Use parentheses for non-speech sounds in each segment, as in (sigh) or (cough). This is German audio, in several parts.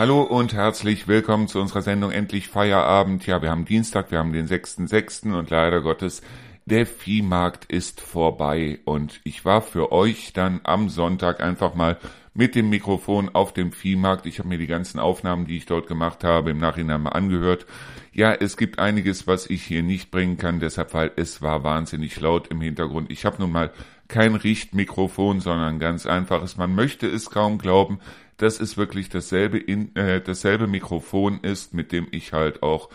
Hallo und herzlich willkommen zu unserer Sendung Endlich Feierabend. Ja, wir haben Dienstag, wir haben den 6.6. und leider Gottes, der Viehmarkt ist vorbei und ich war für euch dann am Sonntag einfach mal mit dem Mikrofon auf dem Viehmarkt. Ich habe mir die ganzen Aufnahmen, die ich dort gemacht habe, im Nachhinein mal angehört. Ja, es gibt einiges, was ich hier nicht bringen kann, deshalb, weil es war wahnsinnig laut im Hintergrund. Ich habe nun mal kein Richtmikrofon, sondern ganz einfaches. Man möchte es kaum glauben dass es wirklich dasselbe, in, äh, dasselbe Mikrofon ist, mit dem ich halt auch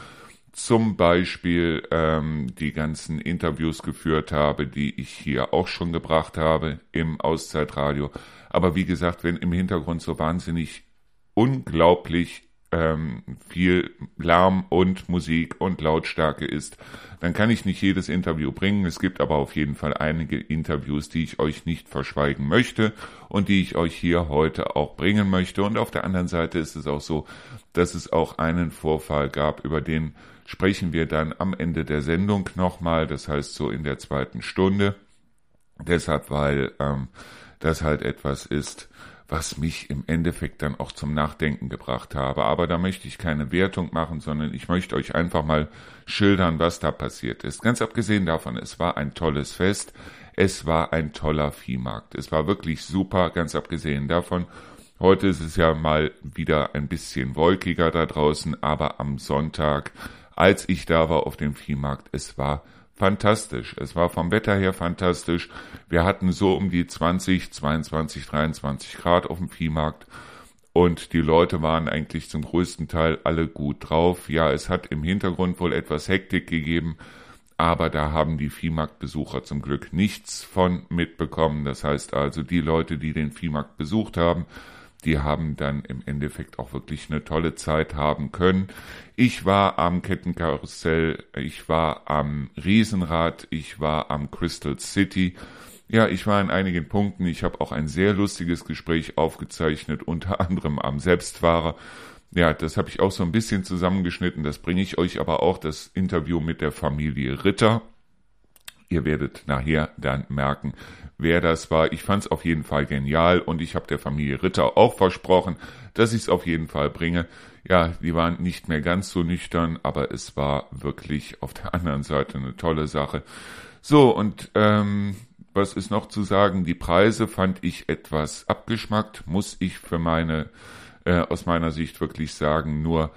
zum Beispiel ähm, die ganzen Interviews geführt habe, die ich hier auch schon gebracht habe im Auszeitradio. Aber wie gesagt, wenn im Hintergrund so wahnsinnig unglaublich ähm, viel Lärm und Musik und Lautstärke ist, dann kann ich nicht jedes Interview bringen. Es gibt aber auf jeden Fall einige Interviews, die ich euch nicht verschweigen möchte und die ich euch hier heute auch bringen möchte. Und auf der anderen Seite ist es auch so, dass es auch einen Vorfall gab, über den sprechen wir dann am Ende der Sendung nochmal, das heißt so in der zweiten Stunde. Deshalb, weil ähm, das halt etwas ist, was mich im Endeffekt dann auch zum Nachdenken gebracht habe. Aber da möchte ich keine Wertung machen, sondern ich möchte euch einfach mal schildern, was da passiert ist. Ganz abgesehen davon, es war ein tolles Fest, es war ein toller Viehmarkt. Es war wirklich super, ganz abgesehen davon. Heute ist es ja mal wieder ein bisschen wolkiger da draußen, aber am Sonntag, als ich da war auf dem Viehmarkt, es war fantastisch. Es war vom Wetter her fantastisch. Wir hatten so um die 20, 22, 23 Grad auf dem Viehmarkt. Und die Leute waren eigentlich zum größten Teil alle gut drauf. Ja, es hat im Hintergrund wohl etwas Hektik gegeben, aber da haben die Viehmarktbesucher zum Glück nichts von mitbekommen. Das heißt also, die Leute, die den Viehmarkt besucht haben, die haben dann im Endeffekt auch wirklich eine tolle Zeit haben können. Ich war am Kettenkarussell, ich war am Riesenrad, ich war am Crystal City. Ja, ich war in einigen Punkten. Ich habe auch ein sehr lustiges Gespräch aufgezeichnet, unter (laughs) anderem am Selbstfahrer. Ja, das habe ich auch so ein bisschen zusammengeschnitten. Das bringe ich euch aber auch, das Interview mit der Familie Ritter. Ihr werdet nachher dann merken, wer das war. Ich fand es auf jeden Fall genial und ich habe der Familie Ritter auch versprochen, dass ich es auf jeden Fall bringe. Ja, die waren nicht mehr ganz so nüchtern, aber es war wirklich auf der (laughs) anderen Seite eine tolle Sache. So, und ähm, was ist noch zu sagen? Die Preise fand ich etwas abgeschmackt, muss ich für meine, äh, aus meiner Sicht wirklich sagen. Nur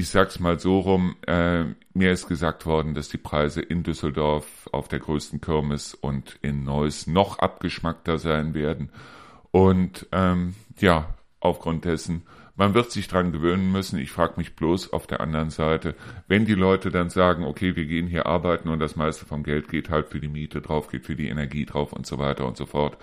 ich sag's mal so rum, äh, mir ist gesagt worden, dass die Preise in Düsseldorf auf der größten Kirmes und in Neuss noch abgeschmackter sein werden. Und ähm, ja, aufgrund dessen, man wird sich dran gewöhnen müssen. Ich frage mich bloß auf der anderen Seite, wenn die Leute dann sagen, okay, wir gehen hier arbeiten und das meiste vom Geld geht halt für die Miete drauf, geht für die Energie drauf und so weiter und so fort,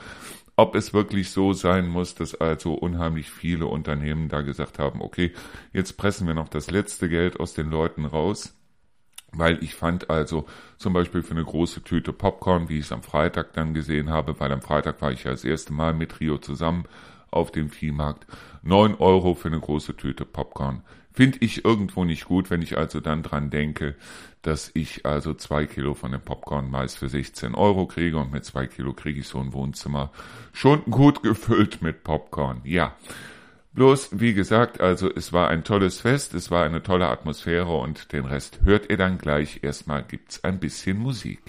ob es wirklich so sein muss, dass also unheimlich viele Unternehmen da gesagt haben, okay, jetzt pressen wir noch das letzte Geld aus den Leuten raus. Weil ich fand also zum Beispiel für eine große Tüte Popcorn, wie ich es am Freitag dann gesehen habe, weil am Freitag war ich ja das erste Mal mit Rio zusammen auf dem Viehmarkt, neun Euro für eine große Tüte Popcorn. Finde ich irgendwo nicht gut, wenn ich also dann dran denke, dass ich also zwei Kilo von dem Popcorn meist für 16 Euro kriege und mit zwei Kilo kriege ich so ein Wohnzimmer schon gut (laughs) gefüllt mit Popcorn. Ja. Bloß, wie gesagt, also es war ein tolles Fest, es war eine tolle Atmosphäre und den Rest hört ihr dann gleich. Erstmal gibt's ein bisschen Musik.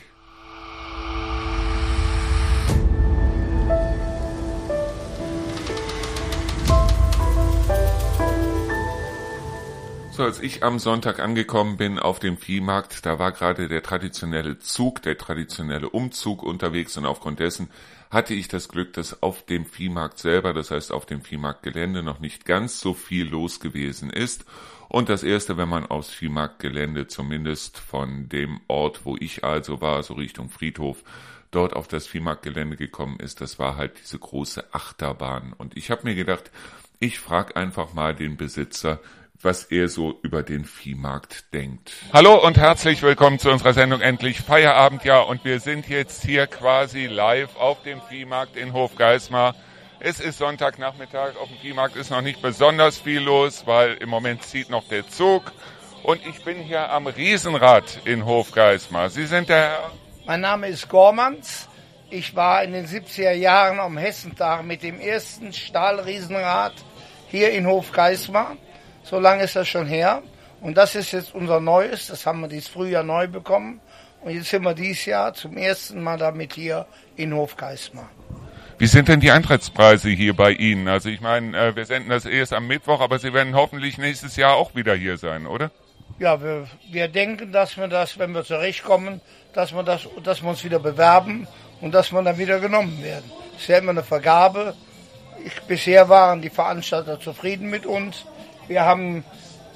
So, als ich am Sonntag angekommen bin auf dem Viehmarkt, da war gerade der traditionelle Zug, der traditionelle Umzug unterwegs und aufgrund dessen hatte ich das Glück, dass auf dem Viehmarkt selber, das heißt auf dem Viehmarktgelände, noch nicht ganz so viel los gewesen ist. Und das erste, wenn man aufs Viehmarktgelände, zumindest von dem Ort, wo ich also war, so Richtung Friedhof, dort auf das Viehmarktgelände gekommen ist, das war halt diese große Achterbahn. Und ich habe mir gedacht, ich frage einfach mal den Besitzer, was er so über den Viehmarkt denkt. Hallo und herzlich willkommen zu unserer Sendung Endlich Feierabend, ja, und wir sind jetzt hier quasi live auf dem Viehmarkt in Hofgeismar. Es ist Sonntagnachmittag, auf dem Viehmarkt ist noch nicht besonders viel los, weil im Moment zieht noch der Zug. Und ich bin hier am Riesenrad in Hofgeismar. Sie sind der Herr? Mein Name ist Gormans. Ich war in den 70er Jahren am Hessentag mit dem ersten Stahlriesenrad hier in Hofgeismar. So lange ist das schon her. Und das ist jetzt unser Neues. Das haben wir dieses Frühjahr neu bekommen. Und jetzt sind wir dieses Jahr zum ersten Mal damit hier in Hofgeismar. Wie sind denn die Eintrittspreise hier bei Ihnen? Also ich meine, äh, wir senden das erst am Mittwoch, aber Sie werden hoffentlich nächstes Jahr auch wieder hier sein, oder? Ja, wir, wir denken, dass wir das, wenn wir zurechtkommen, dass wir, das, dass wir uns wieder bewerben und dass wir dann wieder genommen werden. Es ist ja immer eine Vergabe. Ich, bisher waren die Veranstalter zufrieden mit uns. Wir haben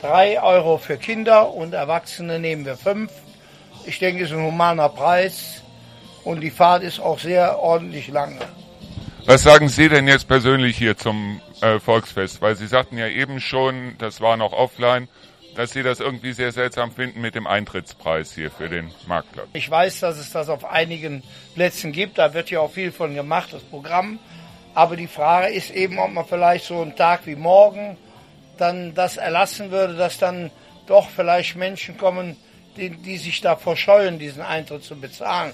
drei Euro für Kinder und Erwachsene nehmen wir fünf. Ich denke, es ist ein humaner Preis und die Fahrt ist auch sehr ordentlich lange. Was sagen Sie denn jetzt persönlich hier zum äh, Volksfest? Weil Sie sagten ja eben schon, das war noch offline, dass Sie das irgendwie sehr seltsam finden mit dem Eintrittspreis hier für den Marktplatz. Ich weiß, dass es das auf einigen Plätzen gibt. Da wird ja auch viel von gemacht, das Programm. Aber die Frage ist eben, ob man vielleicht so einen Tag wie morgen dann das erlassen würde, dass dann doch vielleicht Menschen kommen, die, die sich da verscheuen, diesen Eintritt zu bezahlen.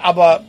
Aber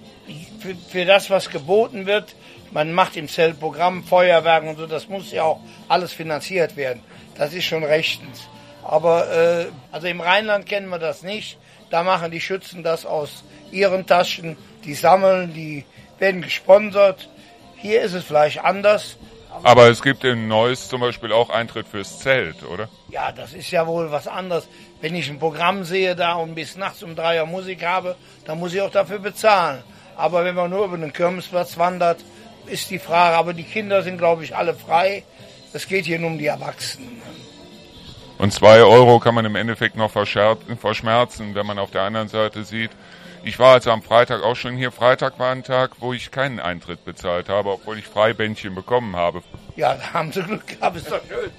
für, für das, was geboten wird, man macht im Zellprogramm Feuerwerk und so, das muss ja auch alles finanziert werden. Das ist schon rechtens. Aber äh, also im Rheinland kennen wir das nicht. Da machen die Schützen das aus ihren Taschen. Die sammeln, die werden gesponsert. Hier ist es vielleicht anders. Aber es gibt in Neuss zum Beispiel auch Eintritt fürs Zelt, oder? Ja, das ist ja wohl was anderes. Wenn ich ein Programm sehe da und bis nachts um drei Uhr Musik habe, dann muss ich auch dafür bezahlen. Aber wenn man nur über den Kirmesplatz wandert, ist die Frage. Aber die Kinder sind, glaube ich, alle frei. Es geht hier nur um die Erwachsenen. Und zwei Euro kann man im Endeffekt noch verschmerzen, wenn man auf der anderen Seite sieht. Ich war also am Freitag auch schon hier. Freitag war ein Tag, wo ich keinen Eintritt bezahlt habe, obwohl ich Freibändchen bekommen habe. Ja, da haben sie Glück gehabt, ist doch schön.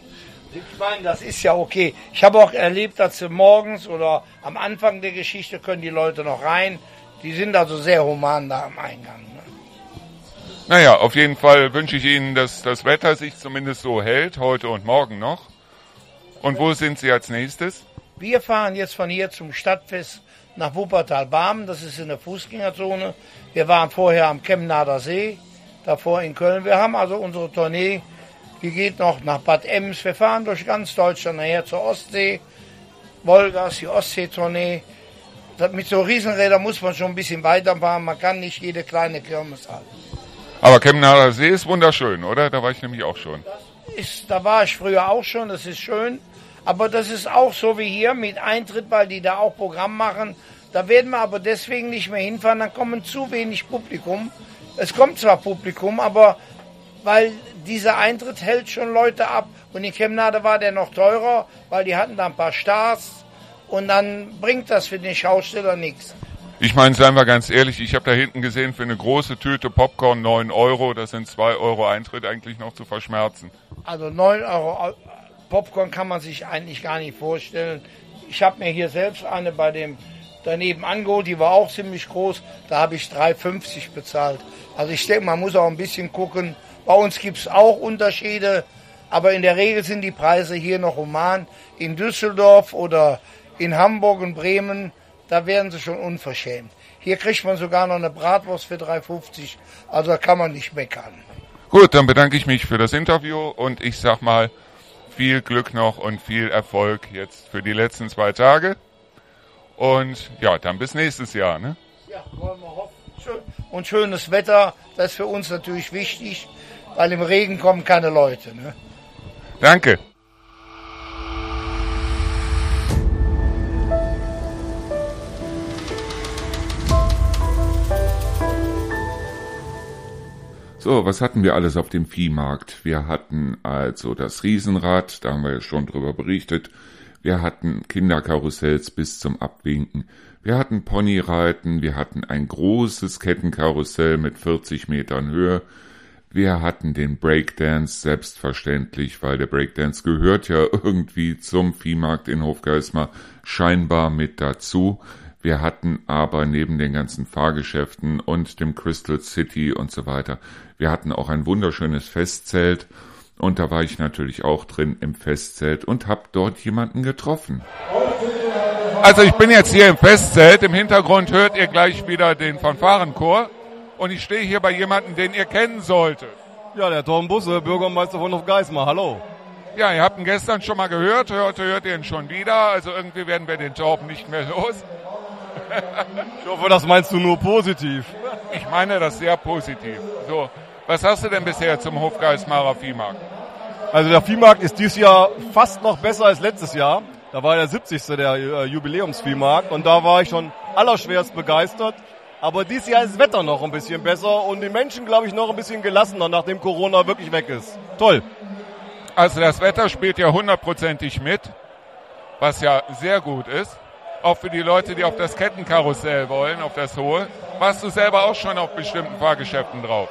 Ich meine, das ist ja okay. Ich habe auch erlebt, dass sie morgens oder am Anfang der Geschichte können die Leute noch rein. Die sind also sehr human da am Eingang. Ne? Naja, auf jeden Fall wünsche ich Ihnen, dass das Wetter sich zumindest so hält, heute und morgen noch. Und wo sind Sie als nächstes? Wir fahren jetzt von hier zum Stadtfest nach Wuppertal-Barmen. Das ist in der Fußgängerzone. Wir waren vorher am Chemnader See, davor in Köln. Wir haben also unsere Tournee, die geht noch nach Bad Ems. Wir fahren durch ganz Deutschland nachher zur Ostsee. Wolgas, die Ostsee-Tournee. Mit so Riesenrädern muss man schon ein bisschen weiterfahren. Man kann nicht jede kleine Kirmes halten. Aber Chemnader See ist wunderschön, oder? Da war ich nämlich auch schon. Ist, da war ich früher auch schon, das ist schön. Aber das ist auch so wie hier mit Eintritt, weil die da auch Programm machen. Da werden wir aber deswegen nicht mehr hinfahren, dann kommen zu wenig Publikum. Es kommt zwar Publikum, aber weil dieser Eintritt hält schon Leute ab. Und in Chemnade war der noch teurer, weil die hatten da ein paar Stars. Und dann bringt das für den Schausteller nichts. Ich meine, seien wir ganz ehrlich, ich habe da hinten gesehen, für eine große Tüte Popcorn 9 Euro, das sind 2 Euro Eintritt eigentlich noch zu verschmerzen. Also 9 Euro Popcorn kann man sich eigentlich gar nicht vorstellen. Ich habe mir hier selbst eine bei dem daneben angeholt, die war auch ziemlich groß. Da habe ich 3,50 bezahlt. Also ich denke, man muss auch ein bisschen gucken. Bei uns gibt es auch Unterschiede, aber in der Regel sind die Preise hier noch human. In Düsseldorf oder in Hamburg und Bremen, da werden sie schon unverschämt. Hier kriegt man sogar noch eine Bratwurst für 3,50. Also da kann man nicht meckern. Gut, dann bedanke ich mich für das Interview und ich sag mal, viel Glück noch und viel Erfolg jetzt für die letzten zwei Tage. Und ja, dann bis nächstes Jahr. Ne? Ja, wollen wir hoffen. Und schönes Wetter, das ist für uns natürlich wichtig, weil im Regen kommen keine Leute. Ne? Danke. So, was hatten wir alles auf dem Viehmarkt? Wir hatten also das Riesenrad, da haben wir ja schon drüber berichtet. Wir hatten Kinderkarussells bis zum Abwinken. Wir hatten Ponyreiten, wir hatten ein großes Kettenkarussell mit 40 Metern Höhe. Wir hatten den Breakdance, selbstverständlich, weil der Breakdance gehört ja (laughs) irgendwie zum Viehmarkt in Hofgeismar scheinbar mit dazu. Wir hatten aber neben den ganzen Fahrgeschäften und dem Crystal City und so weiter, wir hatten auch ein wunderschönes Festzelt und da war ich natürlich auch drin im Festzelt und habe dort jemanden getroffen. Also ich bin jetzt hier im Festzelt, im Hintergrund hört ihr gleich wieder den Fanfarenchor und ich stehe hier bei jemandem, den ihr kennen solltet. Ja, der Tom Busse, Bürgermeister von Hofgeismar, hallo. Ja, ihr habt ihn gestern schon mal gehört, heute hört ihr ihn schon wieder. Also irgendwie werden wir den Job nicht mehr los. ich hoffe, das meinst du nur positiv. Ich meine das sehr positiv. So, was hast du denn bisher zum Hofgeistmarer Viehmarkt? Also der Viehmarkt ist dieses Jahr fast noch besser als letztes Jahr. Da war der 70. der äh, Jubiläumsviehmarkt und da war ich schon allerschwerst begeistert. Aber dieses Jahr ist das Wetter noch ein bisschen besser und die Menschen, glaube ich, noch ein bisschen gelassener, nachdem Corona wirklich weg ist. Toll. Also das Wetter spielt ja hundertprozentig mit, was ja sehr gut ist. Auch für die Leute, die auf das Kettenkarussell wollen, auf das Hohe. Warst du selber auch schon auf bestimmten Fahrgeschäften drauf?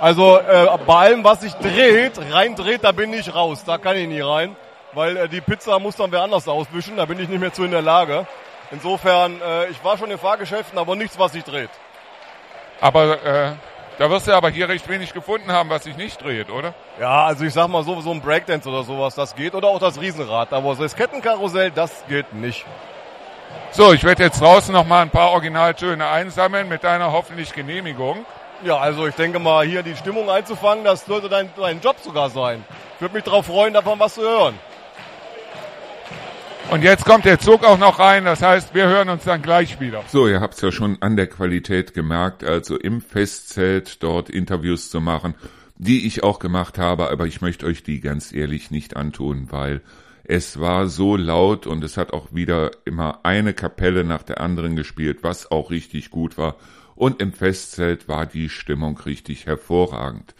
Also äh, bei allem, was sich dreht, rein dreht, da bin ich raus. Da kann ich nie rein, weil äh, die Pizza muss dann wer anders auswischen. Da bin ich nicht mehr zu in der Lage. Insofern, äh, ich war schon in Fahrgeschäften, aber nichts, was sich dreht. Aber äh, da wirst du aber hier recht wenig gefunden haben, was sich nicht dreht, oder? Ja, also ich sag mal so, so ein Breakdance oder sowas, das geht. Oder auch das Riesenrad. Aber so das Kettenkarussell, das geht nicht. So, ich werde jetzt draußen noch mal ein paar Originaltöne einsammeln mit deiner hoffentlich Genehmigung. Ja, also ich denke mal, hier die Stimmung einzufangen, das sollte dein, dein Job sogar sein. Ich würde mich darauf freuen, davon was zu hören. Und jetzt kommt der Zug auch noch rein, das heißt, wir hören uns dann gleich wieder. So, ihr habt's ja schon an der Qualität gemerkt, also im Festzelt dort Interviews zu machen, die ich auch gemacht habe, aber ich möchte euch die ganz ehrlich nicht antun, weil es war so laut und es hat auch wieder immer eine Kapelle nach der anderen gespielt, was auch richtig gut war. Und im Festzelt war die Stimmung richtig hervorragend.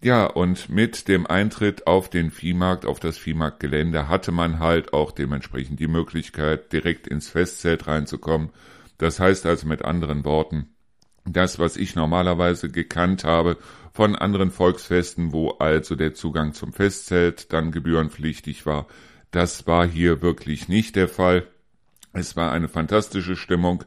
Ja, und mit dem Eintritt auf den Viehmarkt, auf das Viehmarktgelände, hatte man halt auch dementsprechend die Möglichkeit, direkt ins Festzelt reinzukommen. Das heißt also mit anderen Worten, das, was ich normalerweise gekannt habe von anderen Volksfesten, wo also der Zugang zum Festzelt dann gebührenpflichtig war, das war hier wirklich nicht der Fall. Es war eine fantastische Stimmung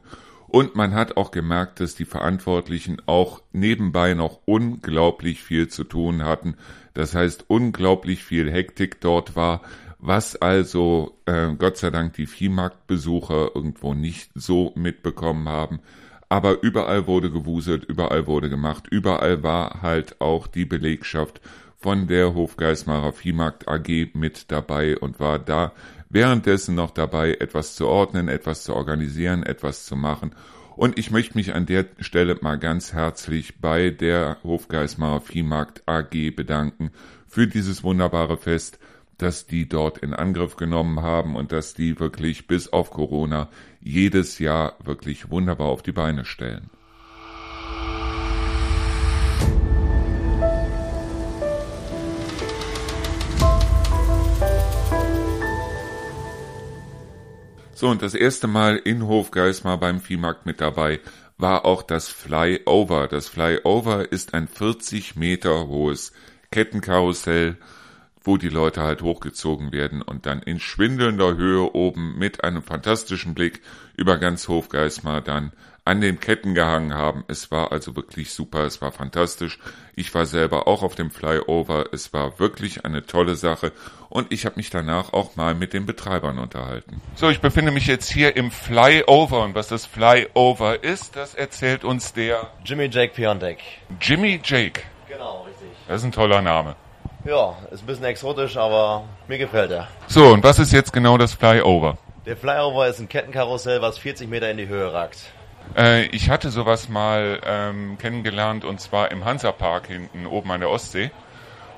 und man hat auch gemerkt, dass die Verantwortlichen auch nebenbei noch unglaublich viel zu tun hatten. Das heißt, unglaublich viel Hektik dort war, was also äh, Gott sei Dank die Viehmarktbesucher irgendwo nicht so mitbekommen haben. Aber überall wurde gewuselt, überall wurde gemacht, überall war halt auch die Belegschaft von der Hofgeismarer Viehmarkt AG mit dabei und war da währenddessen noch dabei, etwas zu ordnen, etwas zu organisieren, etwas zu machen. Und ich möchte mich an der Stelle mal ganz herzlich bei der Hofgeismarer Viehmarkt AG bedanken für dieses wunderbare Fest, dass die dort in Angriff genommen haben und dass die wirklich bis auf Corona jedes Jahr wirklich wunderbar auf die Beine stellen. So, und das erste Mal in Hofgeismar beim Viehmarkt mit dabei war auch das Flyover. Das Flyover ist ein 40 Meter hohes Kettenkarussell, wo die Leute halt hochgezogen werden und dann in schwindelnder Höhe oben mit einem fantastischen Blick über ganz Hofgeismar dann an den Ketten gehangen haben. Es war also wirklich super, es war fantastisch. Ich war selber auch auf dem Flyover, es war wirklich eine tolle Sache und ich habe mich danach auch mal mit den Betreibern unterhalten. So, ich befinde mich jetzt hier im Flyover und was das Flyover ist, das erzählt uns der Jimmy Jake Piontek. Jimmy Jake. Genau, richtig. Das ist ein toller Name. Ja, ist ein bisschen exotisch, aber mir gefällt er. So, und was ist jetzt genau das Flyover? Der Flyover ist ein Kettenkarussell, was 40 Meter in die Höhe ragt. Äh, ich hatte sowas mal ähm, kennengelernt und zwar im Hansapark hinten oben an der Ostsee.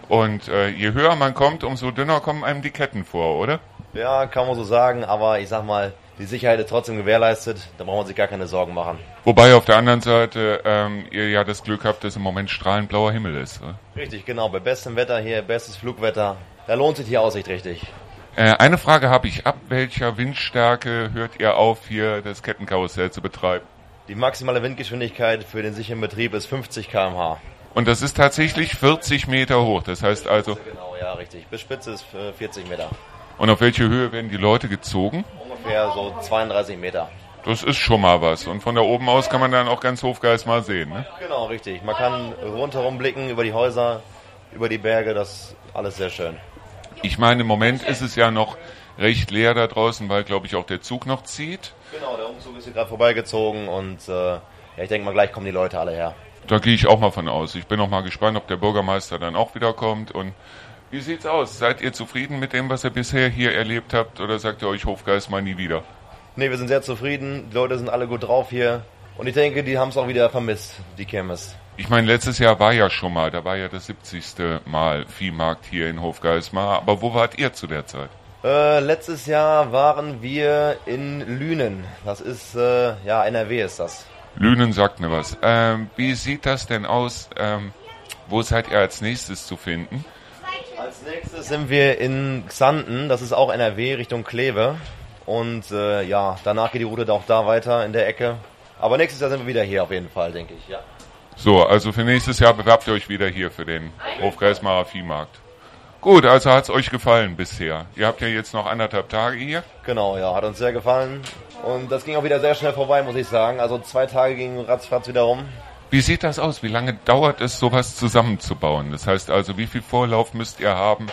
Und äh, je höher man kommt, umso dünner kommen einem die Ketten vor, oder? Ja, kann man so sagen, aber ich sag mal, die Sicherheit ist trotzdem gewährleistet, da braucht man sich gar keine Sorgen machen. Wobei auf der anderen Seite ähm, ihr ja das Glück habt, dass im Moment strahlend blauer Himmel ist. Oder? Richtig, genau, bei bestem Wetter hier, bestes Flugwetter, da lohnt sich die Aussicht richtig. Äh, eine Frage habe ich, ab welcher Windstärke hört ihr auf, hier das Kettenkarussell zu betreiben? Die maximale Windgeschwindigkeit für den sicheren Betrieb ist 50 km/h. Und das ist tatsächlich 40 Meter hoch. Das heißt also. Genau, ja, richtig. Bis Spitze ist 40 Meter. Und auf welche Höhe werden die Leute gezogen? Ungefähr so 32 Meter. Das ist schon mal was. Und von da oben aus kann man dann auch ganz Hofgeist mal sehen, ne? Genau, richtig. Man kann rundherum blicken über die Häuser, über die Berge. Das ist alles sehr schön. Ich meine, im Moment ist es ja noch recht leer da draußen, weil, glaube ich, auch der Zug noch zieht. Genau, der Umzug ist hier gerade vorbeigezogen und äh, ja, ich denke mal, gleich kommen die Leute alle her. Da gehe ich auch mal von aus. Ich bin auch mal gespannt, ob der Bürgermeister dann auch wieder kommt und Wie sieht's aus? Seid ihr zufrieden mit dem, was ihr bisher hier erlebt habt oder sagt ihr euch Hofgeist mal nie wieder? Ne, wir sind sehr zufrieden. Die Leute sind alle gut drauf hier. Und ich denke, die haben es auch wieder vermisst, die Kirmes. Ich meine, letztes Jahr war ja schon mal, da war ja das 70. Mal Viehmarkt hier in Hofgeismar. Aber wo wart ihr zu der Zeit? Äh, letztes Jahr waren wir in Lünen. Das ist, äh, ja, NRW ist das. Lünen sagt mir was. Ähm, wie sieht das denn aus? Ähm, wo seid ihr als nächstes zu finden? Als nächstes sind wir in Xanten, das ist auch NRW, Richtung Kleve. Und äh, ja, danach geht die Route auch da weiter in der Ecke. Aber nächstes Jahr sind wir wieder hier auf jeden Fall, denke ich, ja. So, also für nächstes Jahr bewerbt ihr euch wieder hier für den Hofgeismarer Viehmarkt. Gut, also hat es euch gefallen bisher. Ihr habt ja jetzt noch anderthalb Tage hier. Genau, ja, hat uns sehr gefallen. Und das ging auch wieder sehr schnell vorbei, muss ich sagen. Also zwei Tage gingen ratzfatz wieder rum. Wie sieht das aus? Wie lange dauert es, sowas zusammenzubauen? Das heißt also, wie viel Vorlauf müsst ihr haben,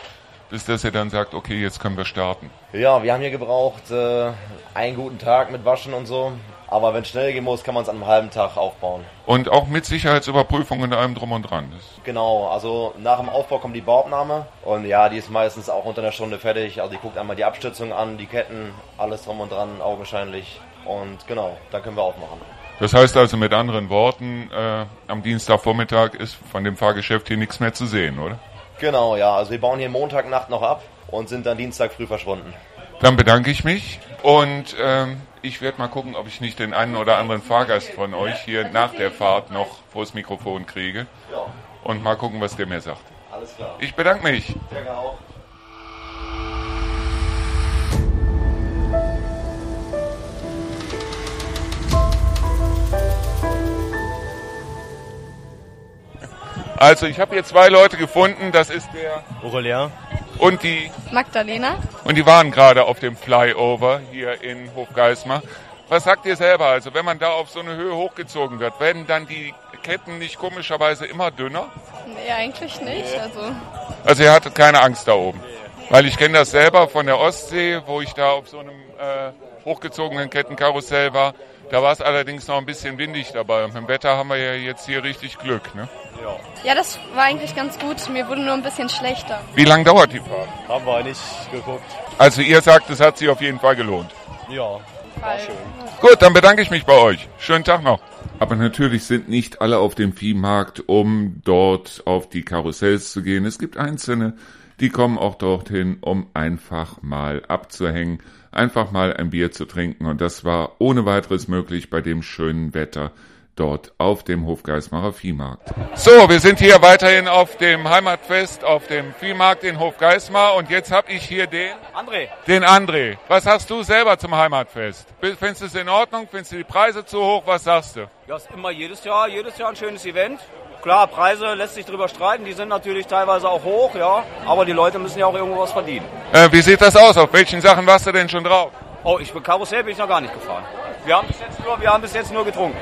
bis dass ihr dann sagt, okay, jetzt können wir starten? Ja, wir haben hier gebraucht äh, einen guten Tag mit Waschen und so. Aber wenn es schnell gehen muss, kann man es an einem halben Tag aufbauen. Und auch mit Sicherheitsüberprüfungen und allem drum und dran. Genau, also nach dem Aufbau kommt die Bauabnahme und ja, die ist meistens auch unter einer Stunde fertig. Also die guckt einmal die Abstützung an, die Ketten, alles drum und dran, augenscheinlich. Und genau, dann können wir aufmachen. Das heißt also mit anderen Worten, äh, am Dienstagvormittag ist von dem Fahrgeschäft hier nichts mehr zu sehen, oder? Genau, ja, also wir bauen hier Montagnacht noch ab und sind dann Dienstag früh verschwunden. Dann bedanke ich mich und ähm, ich werde mal gucken, ob ich nicht den einen oder anderen Fahrgast von euch hier nach der Fahrt noch vors Mikrofon kriege und mal gucken, was der mir sagt. alles klar. Ich bedanke mich. Danke auch. Also ich habe hier zwei Leute gefunden, das ist der Aurelien? Und die Magdalena. und die waren gerade auf dem Flyover hier in Hofgeismar. Was sagt ihr selber? Also wenn man da auf so eine Höhe hochgezogen wird, werden dann die Ketten nicht komischerweise immer dünner? Nee, eigentlich nicht. Also Also ihr hattet keine Angst da oben. Weil ich kenne das selber von der Ostsee, wo ich da auf so einem äh, hochgezogenen Kettenkarussell war. Da war es allerdings noch ein bisschen windig dabei. Und mit dem Wetter haben wir ja jetzt hier richtig Glück. Ne? ja, das war eigentlich ganz gut. Mir wurde nur ein bisschen schlechter. Wie lange dauert die Fahrt? Haben wir nicht geguckt. Also ihr sagt, es hat sich auf jeden Fall gelohnt. Ja, Weil Gut, dann bedanke ich mich bei euch. Schönen Tag noch. Aber natürlich sind nicht alle auf dem Viehmarkt, um dort auf die Karussells zu gehen. Es gibt Einzelne, die kommen auch dorthin, um einfach mal abzuhängen, einfach mal ein Bier zu trinken. Und das war ohne weiteres möglich bei dem schönen Wetter dort auf dem Hofgeismarer Viehmarkt. So, wir sind hier weiterhin auf dem Heimatfest, auf dem Viehmarkt in Hofgeismar. Und jetzt habe ich hier den André, den André. Was hast du selber zum Heimatfest? Findest du es in Ordnung? Findest du die Preise zu hoch? Was sagst du? ja, ist immer jedes Jahr, jedes Jahr ein schönes Event. Klar, Preise lässt sich drüber streiten, die sind natürlich teilweise auch hoch, ja, aber die Leute müssen ja auch irgendwo was verdienen. Äh, wie sieht das aus? Auf welchen Sachen warst du denn schon drauf? Oh, ich bin Karussell bin ich noch gar nicht gefahren. Wir haben bis jetzt nur, wir haben bis jetzt nur getrunken.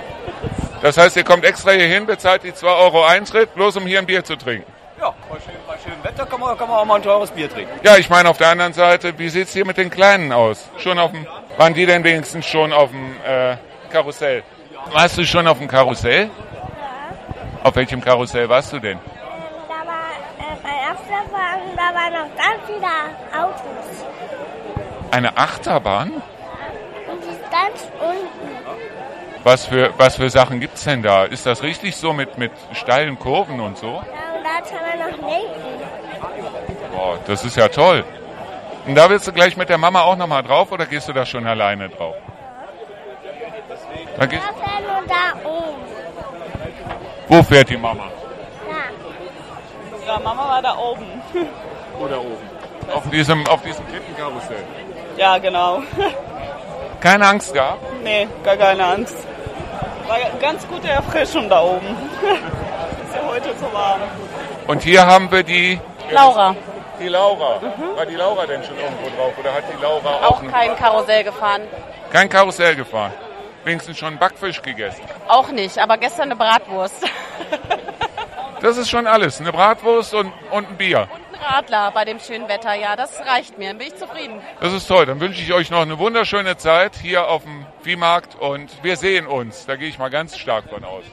Das heißt, ihr kommt extra hier hin, bezahlt die 2 Euro Eintritt, bloß um hier ein Bier zu trinken. Ja, bei, schön, bei schönem Wetter kann man, kann man auch mal ein teures Bier trinken. Ja, ich meine auf der anderen Seite, wie sieht's hier mit den Kleinen aus? Schon auf dem, waren die denn wenigstens schon auf dem äh, Karussell? Warst du schon auf dem Karussell? Auf welchem Karussell warst du denn? Da war äh, bei Achterbahn, da waren noch ganz viele Autos. Eine Achterbahn? Und die ist ganz unten. Was für, was für Sachen gibt's denn da? Ist das richtig so mit, mit steilen Kurven und so? Ja, und da kann man noch lenken. Boah, das ist ja toll. Und da willst du gleich mit der Mama auch nochmal drauf oder gehst du da schon alleine drauf? Da gehst, da oben. Wo fährt die Mama? Ja. Ja, Mama war da oben. Oder oben? Auf diesem, auf diesem Kettenkarussell. Ja, genau. Keine Angst gehabt? Nee, gar keine Angst. War ganz gute Erfrischung da oben. Ist ja heute so warm. Und hier haben wir die, Laura, die Laura. War die Laura denn schon irgendwo drauf? Oder hat die Laura auch, auch kein Karussell gefahren. kein Karussell gefahren? Wenigstens schon Backfisch gegessen. Auch nicht, aber gestern eine Bratwurst. (laughs) Das ist schon alles. Eine Bratwurst und, und ein Bier. Ein Radler bei dem schönen Wetter, ja, das reicht mir. Bin ich zufrieden. Das ist toll. Dann wünsche ich euch noch eine wunderschöne Zeit hier auf dem Viehmarkt und wir sehen uns. Da gehe ich mal ganz stark von aus.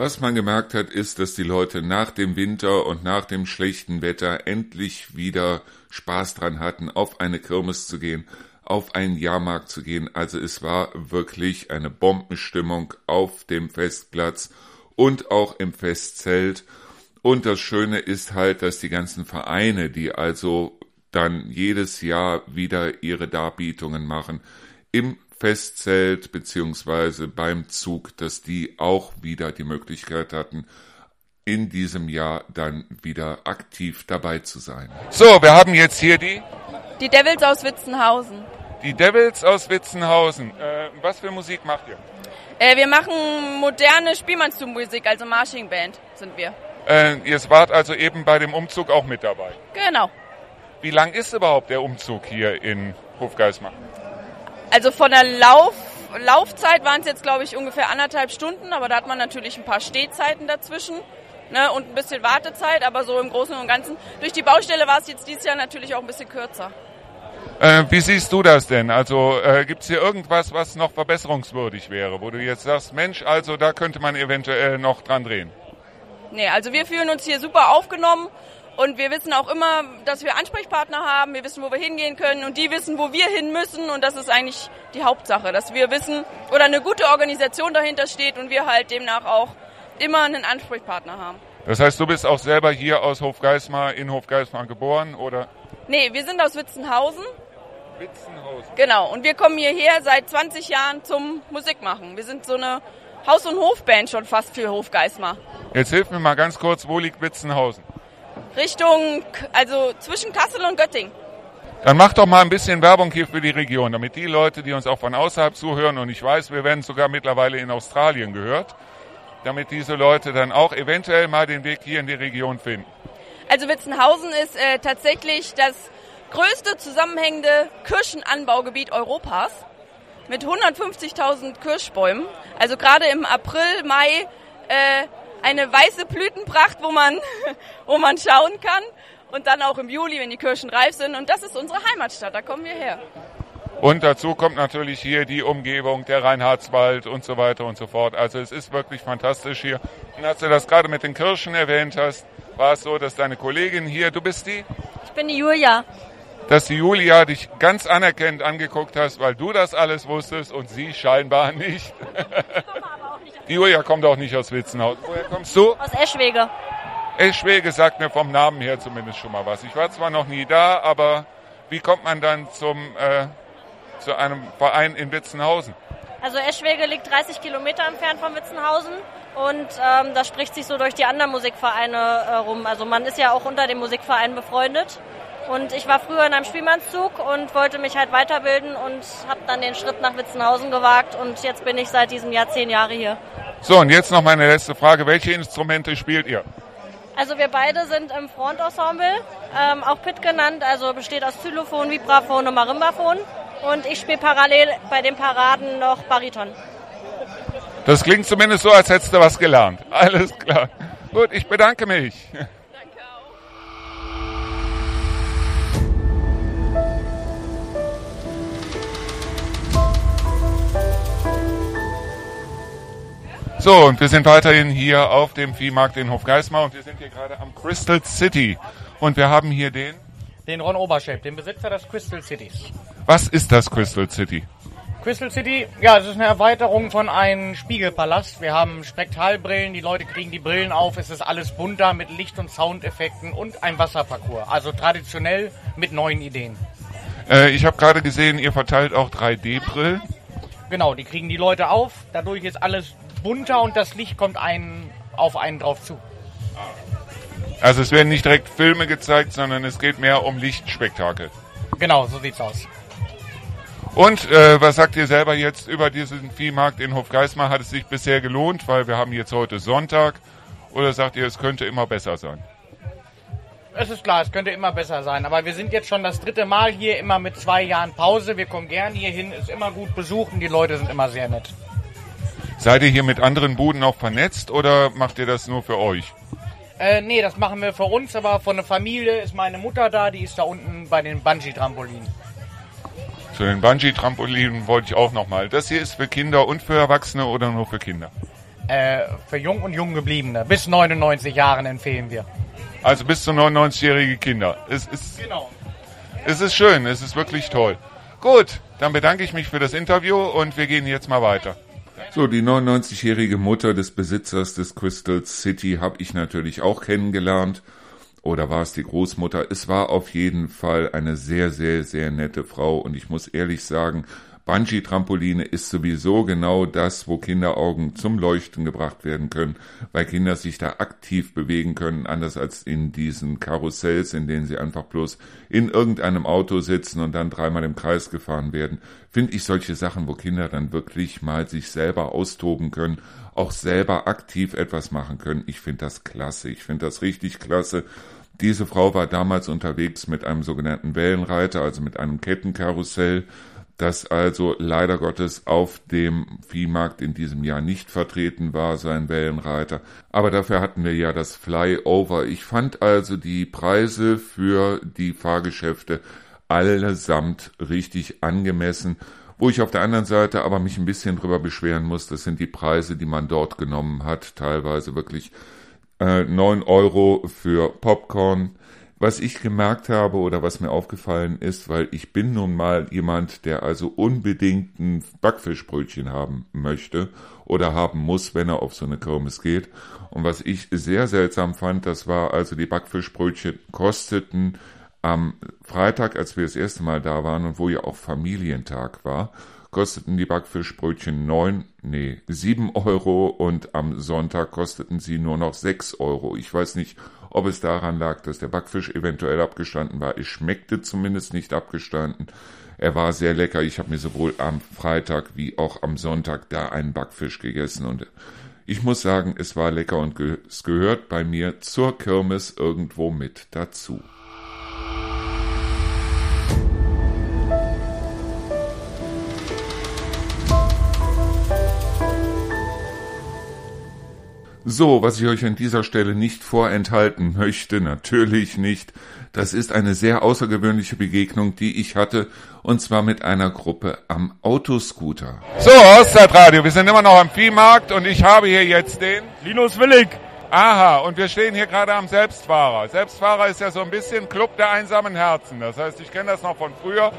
Was man gemerkt hat, ist, dass die Leute nach dem Winter und nach dem schlechten Wetter endlich wieder Spaß dran hatten, auf eine Kirmes zu gehen, auf einen Jahrmarkt zu gehen. Also es war wirklich eine Bombenstimmung auf dem Festplatz und auch im Festzelt. Und das Schöne ist halt, dass die ganzen Vereine, die also dann jedes Jahr wieder ihre Darbietungen machen, im Festzelt beziehungsweise beim Zug, dass die auch wieder die Möglichkeit hatten, in diesem Jahr dann wieder aktiv dabei zu sein. So, wir haben jetzt hier die Die Devils aus Witzenhausen. die Devils aus Witzenhausen. Äh, was für Musik macht ihr? Äh, wir machen moderne Spielmannszugmusik, also Marching Band sind wir. Äh, ihr wart also eben bei dem Umzug auch mit dabei. Genau. Wie lang ist überhaupt der Umzug hier in Hofgeismar? Also von der Lauf, Laufzeit waren es jetzt, glaube ich, ungefähr anderthalb Stunden, aber da hat man natürlich ein paar Stehzeiten dazwischen ne, und ein bisschen Wartezeit, aber so im Großen und Ganzen. Durch die Baustelle war es jetzt dieses Jahr natürlich auch ein bisschen kürzer. Äh, wie siehst du das denn? Also äh, gibt es hier irgendwas, was noch verbesserungswürdig wäre, wo du jetzt sagst, Mensch, also da könnte man eventuell noch dran drehen? Nee, also wir fühlen uns hier super aufgenommen und wir wissen auch immer, dass wir Ansprechpartner haben, wir wissen, wo wir hingehen können und die wissen, wo wir hin müssen und das ist eigentlich die Hauptsache, dass wir wissen oder eine gute Organisation dahinter steht und wir halt demnach auch immer einen Ansprechpartner haben. Das heißt, du bist auch selber hier aus Hofgeismar, in Hofgeismar geboren, oder? Nee, wir sind aus Witzenhausen. Witzenhausen. Genau, und wir kommen hierher seit 20 Jahren zum Musikmachen. Wir sind so eine Haus- und Hofband schon fast für Hofgeismar. Jetzt hilf mir mal ganz kurz, wo liegt Witzenhausen? Richtung, also zwischen Kassel und Göttingen. Dann mach doch mal ein bisschen Werbung hier für die Region, damit die Leute, die uns auch von außerhalb zuhören, und ich weiß, wir werden sogar mittlerweile in Australien gehört, damit diese Leute dann auch eventuell mal den Weg hier in die Region finden. Also Witzenhausen ist äh, tatsächlich das größte zusammenhängende Kirschenanbaugebiet Europas mit 150.000 Kirschbäumen. Also gerade im April, Mai äh, eine weiße Blütenpracht, wo man, (laughs) wo man schauen kann. Und dann auch im Juli, wenn die Kirschen reif sind. Und das ist unsere Heimatstadt, da kommen wir her. Und dazu kommt natürlich hier die Umgebung, der Reinhardswald und so weiter und so fort. Also es ist wirklich fantastisch hier. Und als du das gerade mit den Kirschen erwähnt hast, war es so, dass deine Kollegin hier, du bist die, Ich bin die Julia. dass die Julia dich ganz anerkennend angeguckt hast, weil du das alles wusstest und sie scheinbar nicht. (laughs) Julia kommt auch nicht aus Witzenhaus. Woher kommst du? Aus Eschwege. Eschwege sagt mir vom Namen her zumindest schon mal was. Ich war zwar noch nie da, aber wie kommt man dann zum, äh, zu einem Verein in Witzenhausen? Also Eschwege liegt 30 Kilometer entfernt von Witzenhausen und ähm, das spricht sich so durch die anderen Musikvereine äh, rum. Also man ist ja auch unter den Musikvereinen befreundet. Und ich war früher in einem Spielmannszug und wollte mich halt weiterbilden und habe dann den Schritt nach Witzenhausen gewagt und jetzt bin ich seit diesem Jahr zehn Jahre hier. So, und jetzt noch meine letzte Frage. Welche Instrumente spielt ihr? Also wir beide sind im Frontensemble, ähm, auch Pit genannt, also besteht aus Xylophon, Vibraphon und Marimbaphon. Und ich spiele parallel bei den Paraden noch Bariton. Das klingt zumindest so, als hättest du was gelernt. Alles klar. Gut, ich bedanke mich. So, und wir sind weiterhin hier auf dem Viehmarkt in Hofgeismar und wir sind hier gerade am Crystal City. Und wir haben hier den. Den Ron Oberschelp, den Besitzer des Crystal Cities. Was ist das Crystal City? Crystal City, ja, es ist eine Erweiterung von einem Spiegelpalast. Wir haben Spektralbrillen, die Leute kriegen die Brillen auf, es ist alles bunter mit Licht- und Soundeffekten und ein Wasserparcours. Also traditionell mit neuen Ideen. Äh, ich habe gerade gesehen, ihr verteilt auch 3D-Brillen. Genau, die kriegen die Leute auf, dadurch ist alles bunter und das Licht kommt einen auf einen drauf zu. Also es werden nicht direkt Filme gezeigt, sondern es geht mehr um Lichtspektakel. Genau, so sieht's aus. Und äh, was sagt ihr selber jetzt über diesen Viehmarkt in Hofgeismar? Hat es sich bisher gelohnt, weil wir haben jetzt heute Sonntag? Oder sagt ihr, es könnte immer besser sein? Es ist klar, es könnte immer besser sein, aber wir sind jetzt schon das dritte Mal hier, immer mit zwei Jahren Pause. Wir kommen gern hier hin, ist immer gut besucht und die Leute sind immer sehr nett. Seid ihr hier mit anderen Buden auch vernetzt oder macht ihr das nur für euch? Äh, nee, das machen wir für uns, aber von der Familie ist meine Mutter da, die ist da unten bei den Bungee-Trampolinen. Zu den Bungee-Trampolinen wollte ich auch nochmal. Das hier ist für Kinder und für Erwachsene oder nur für Kinder? Äh, für jung und jung gebliebene. Bis 99 Jahren empfehlen wir. Also bis zu 99-jährige Kinder. Es ist, Genau. es ist schön, es ist wirklich toll. Gut, dann bedanke ich mich für das Interview und wir gehen jetzt mal weiter. So, die 99-jährige Mutter des Besitzers des Crystal City habe ich natürlich auch kennengelernt. Oder war es die Großmutter? Es war auf jeden Fall eine sehr, sehr, sehr nette Frau. Und ich muss ehrlich sagen, Bungee-Trampoline ist sowieso genau das, wo Kinderaugen zum Leuchten gebracht werden können, weil Kinder sich da aktiv bewegen können, anders als in diesen Karussells, in denen sie einfach bloß in irgendeinem Auto sitzen und dann dreimal im Kreis gefahren werden. Finde ich solche Sachen, wo Kinder dann wirklich mal sich selber austoben können, auch selber aktiv etwas machen können. Ich finde das klasse. Ich finde das richtig klasse. Diese Frau war damals unterwegs mit einem sogenannten Wellenreiter, also mit einem Kettenkarussell, das also leider Gottes auf dem Viehmarkt in diesem Jahr nicht vertreten war, sein Wellenreiter. Aber dafür hatten wir ja das Flyover. Ich fand also die Preise für die Fahrgeschäfte allesamt richtig angemessen. Wo ich auf der anderen Seite aber mich ein bisschen drüber beschweren muss, das sind die Preise, die man dort genommen hat. Teilweise wirklich äh, 9 Euro für Popcorn, was ich gemerkt habe oder was mir aufgefallen ist, weil ich bin nun mal jemand, der also unbedingt ein Backfischbrötchen haben möchte oder haben muss, wenn er auf so eine Kirmes geht. Und was ich sehr seltsam fand, das war also die Backfischbrötchen kosteten am Freitag, als wir das erste Mal da waren und wo ja auch Familientag war, kosteten die Backfischbrötchen neun, nee, sieben Euro und am Sonntag kosteten sie nur noch sechs Euro. Ich weiß nicht, ob es daran lag, dass der Backfisch eventuell abgestanden war. Es schmeckte zumindest nicht abgestanden. Er war sehr lecker. Ich habe mir sowohl am Freitag wie auch am Sonntag da einen Backfisch gegessen und ich muss sagen, es war lecker und es gehört bei mir zur Kirmes irgendwo mit dazu. So, was ich euch an dieser Stelle nicht vorenthalten möchte, natürlich nicht. Das ist eine sehr außergewöhnliche Begegnung, die ich hatte, und zwar mit einer Gruppe am Autoscooter. So, Ostzeitradio, wir sind immer noch am Viehmarkt und ich habe hier jetzt den Linus Willig. Aha, und wir stehen hier gerade am Selbstfahrer. Selbstfahrer ist ja so ein bisschen Club der einsamen Herzen. Das heißt, ich kenne das noch von früher,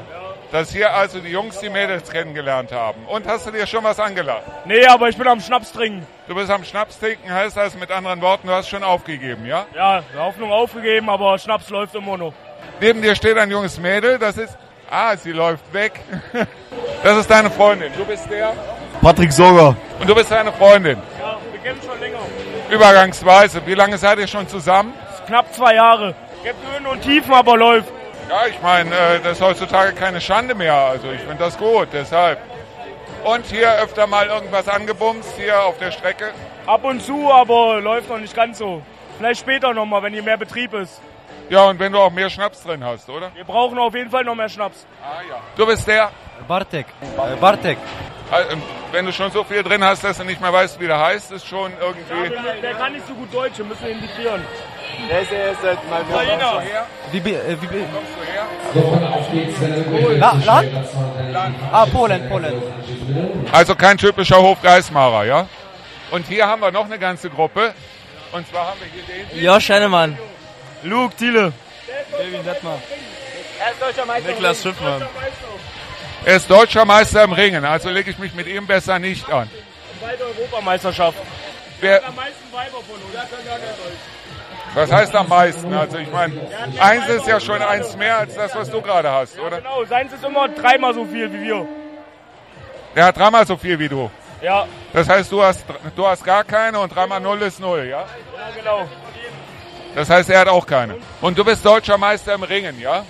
dass hier also die Jungs die Mädels kennengelernt haben. Und hast du dir schon was angelacht? Nee, aber ich bin am Schnaps trinken. Du bist am Schnaps trinken, heißt das mit anderen Worten, du hast schon aufgegeben, ja? Ja, die Hoffnung aufgegeben, aber Schnaps läuft immer noch. Neben dir steht ein junges Mädel, das ist, ah, sie läuft weg. (laughs) Das ist deine Freundin. Du bist der? Patrick Sorger. Und du bist deine Freundin? Ja, wir kennen schon länger. Übergangsweise. Wie lange seid ihr schon zusammen? Knapp zwei Jahre. Gibt Höhen und Tiefen, aber läuft. Ja, ich meine, äh, das ist heutzutage keine Schande mehr. Also ich finde das gut, deshalb. Und hier öfter mal irgendwas angebumst, hier auf der Strecke? Ab und zu, aber läuft noch nicht ganz so. Vielleicht später nochmal, wenn hier mehr Betrieb ist. Ja, und wenn du auch mehr Schnaps drin hast, oder? Wir brauchen auf jeden Fall noch mehr Schnaps. Ah ja. Du bist der? Bartek. Äh, Bartek. Also, Wenn du schon so viel drin hast, dass du nicht mehr weißt, wie der heißt, ist schon Ja, irgendwie... der, der kann nicht so gut Deutsch, wir müssen ihn integrieren. Der ist der erste Mal Ukrainer. Wie, äh, wie, bi- Kommst du her? La, Land? Ah, Polen, Polen. Also kein typischer Hofgeismarer, ja? Und hier haben wir noch eine ganze Gruppe. Und zwar haben wir hier den... Josh Heinemann. Luke Thiele. Kevin Detmar. Er ist deutscher Meister. Niklas Schiffmann. Er ist deutscher Meister im Ringen, also lege ich mich mit ihm besser nicht an. Zweite Europameisterschaft. Wer, Am meisten Weiber von uns. Was heißt am meisten? Also ich meine, eins ist ja schon eins mehr als das, was du gerade hast, oder? Genau, seins ist immer dreimal so viel wie wir. Der hat dreimal so viel wie du. Ja, Das heißt, du hast, du hast gar keine und dreimal null ist null, ja? ja genau. Das heißt, er hat auch keine. Und du bist deutscher Meister im Ringen, ja?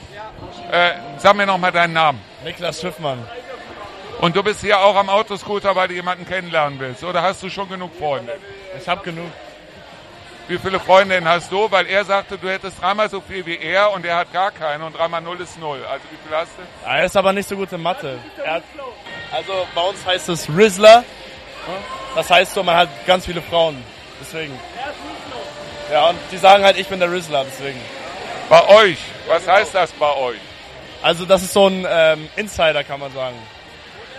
Äh, sag mir noch mal deinen Namen. Niklas Schiffmann. Und du bist hier auch am Autoscooter, weil du jemanden kennenlernen willst. Oder hast du schon genug Freunde? Ich hab genug. Wie viele Freundinnen hast du? Weil er sagte, du hättest dreimal so viel wie er und er hat gar keine und dreimal null ist null. Also wie viel hast du? Er ist aber nicht so gut in Mathe. Er hat, also bei uns heißt es Rizzler. Das heißt so, man hat ganz viele Frauen. Deswegen. Ja, und die sagen halt, ich bin der Rizzler, deswegen. Bei euch. Was heißt das bei euch? Also das ist so ein ähm, Insider, kann man sagen.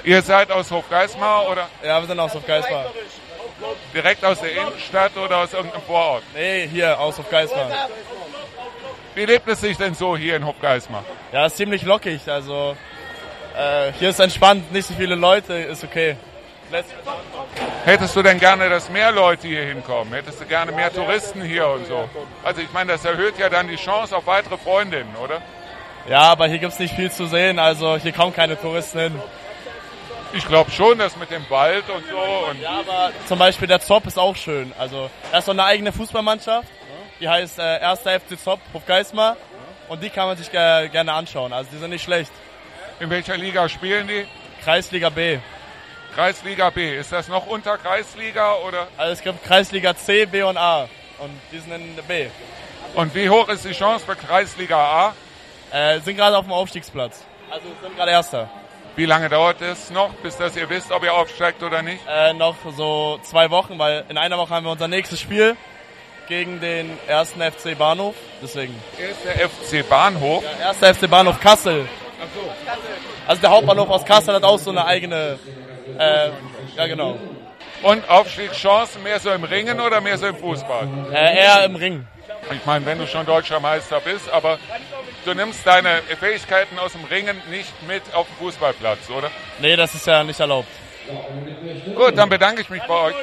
Ihr seid aus Hofgeismar oder? Ja, wir sind aus auf Geismar. Direkt aus der Innenstadt oder aus irgendeinem Vorort? Nee, hier aus Hofgeismar. Wie lebt es sich denn so hier in Hofgeismar? Ja, ist ziemlich lockig. Also äh, hier ist entspannt, nicht so viele Leute, ist okay. Hättest du denn gerne, dass mehr Leute hier hinkommen? Hättest du gerne mehr Touristen hier und so? Also ich meine, das erhöht ja dann die Chance auf weitere Freundinnen, oder? Ja, aber hier gibt's nicht viel zu sehen, also hier kommen keine Touristen hin. Ich glaube schon, dass mit dem Wald und so. Und ja, aber zum Beispiel der Zopp ist auch schön. Also da ist so eine eigene Fußballmannschaft, die heißt äh, 1. FC Zopp Hofgeismar und die kann man sich äh, gerne anschauen. Also die sind nicht schlecht. In welcher Liga spielen die? Kreisliga B. Kreisliga B. Ist das noch unter Kreisliga oder? Also es gibt Kreisliga C, B und A und die sind in B. Und wie hoch ist die Chance für Kreisliga A? Äh, sind gerade auf dem Aufstiegsplatz. Also sind gerade Erster. Wie lange dauert es noch, bis dass ihr wisst, ob ihr aufsteigt oder nicht? Äh, noch so zwei Wochen, weil in einer Woche haben wir unser nächstes Spiel gegen den ersten FC Bahnhof. Deswegen. Erster FC Bahnhof? Ja, erster FC Bahnhof Kassel. Ach so. Also der Hauptbahnhof aus Kassel hat auch so eine eigene. Äh, ja genau. Und Aufstiegschancen mehr so im Ringen oder mehr so im Fußball? Äh, eher im Ring. Ich meine, wenn du schon deutscher Meister bist, aber du nimmst deine Fähigkeiten aus dem Ringen nicht mit auf den Fußballplatz, oder? Nee, das ist ja nicht erlaubt. Gut, dann bedanke ich mich bei euch.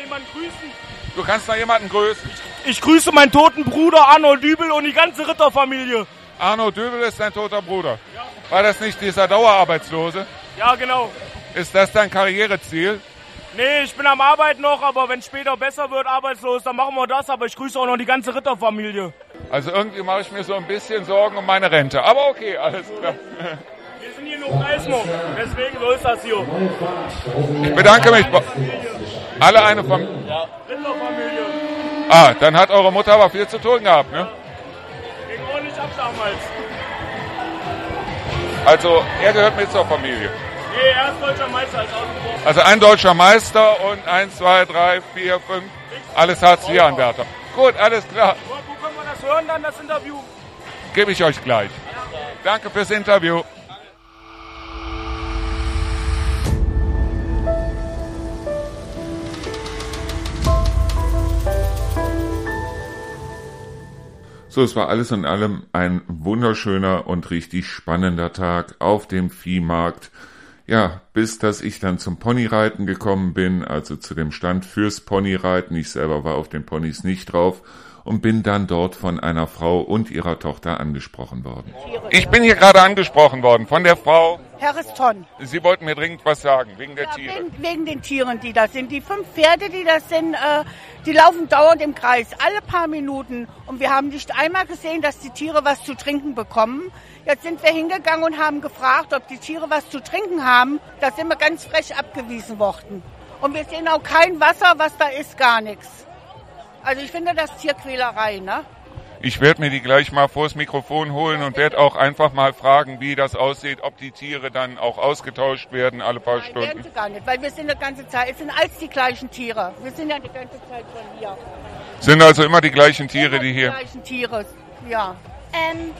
Du kannst noch jemanden grüßen. Ich grüße meinen toten Bruder Arno Dübel und die ganze Ritterfamilie. Arno Dübel ist dein toter Bruder. War das nicht dieser Dauerarbeitslose? Ja, genau. Ist das dein Karriereziel? Nee, ich bin am Arbeiten noch, aber wenn später besser wird, arbeitslos, dann machen wir das. Aber ich grüße auch noch die ganze Ritterfamilie. Also irgendwie mache ich mir so ein bisschen Sorgen um meine Rente. Aber okay, alles klar. Wir sind hier nur Geismar, deswegen so ist das hier. Ich bedanke mich. Alle eine Familie? Ja. Ritterfamilie. Ah, dann hat eure Mutter aber viel zu tun gehabt, ne? Ging ordentlich ab damals. Also, er gehört mit zur Familie. Nee, er ist deutscher Meister als Außenborn. Also ein deutscher Meister und eins, zwei, drei, vier, fünf. Alles Hartz-IV-Anwärter. Gut, alles klar. Wo, wo können wir das hören dann, das Interview? Gebe ich euch gleich. Danke fürs Interview. So, es war alles in allem ein wunderschöner und richtig spannender Tag auf dem Viehmarkt. Ja, bis dass ich dann zum Ponyreiten gekommen bin, also zu dem Stand fürs Ponyreiten. Ich selber war auf den Ponys nicht drauf und bin dann dort von einer Frau und ihrer Tochter angesprochen worden. Ich bin hier gerade angesprochen worden von der Frau. Harriston. Sie wollten mir dringend was sagen, wegen der Ja, Tiere. wegen, wegen den Tieren, die da sind. Die fünf Pferde, die das sind, äh, die laufen dauernd im Kreis, alle paar Minuten. Und wir haben nicht einmal gesehen, dass die Tiere was zu trinken bekommen. Jetzt sind wir hingegangen und haben gefragt, ob die Tiere was zu trinken haben. Da sind wir ganz frech abgewiesen worden. Und wir sehen auch kein Wasser, was da ist, gar nichts. Also ich finde das Tierquälerei, ne? Ich werde mir die gleich mal vors Mikrofon holen und werde auch einfach mal fragen, wie das aussieht, ob die Tiere dann auch ausgetauscht werden alle paar Werden Stunden. sie gar nicht, weil wir sind die ganze Zeit, es sind alles die gleichen Tiere. Wir sind ja die ganze Zeit schon hier. Sind also immer die gleichen Tiere, die Die hier. gleichen Tiere, ja. Ähm,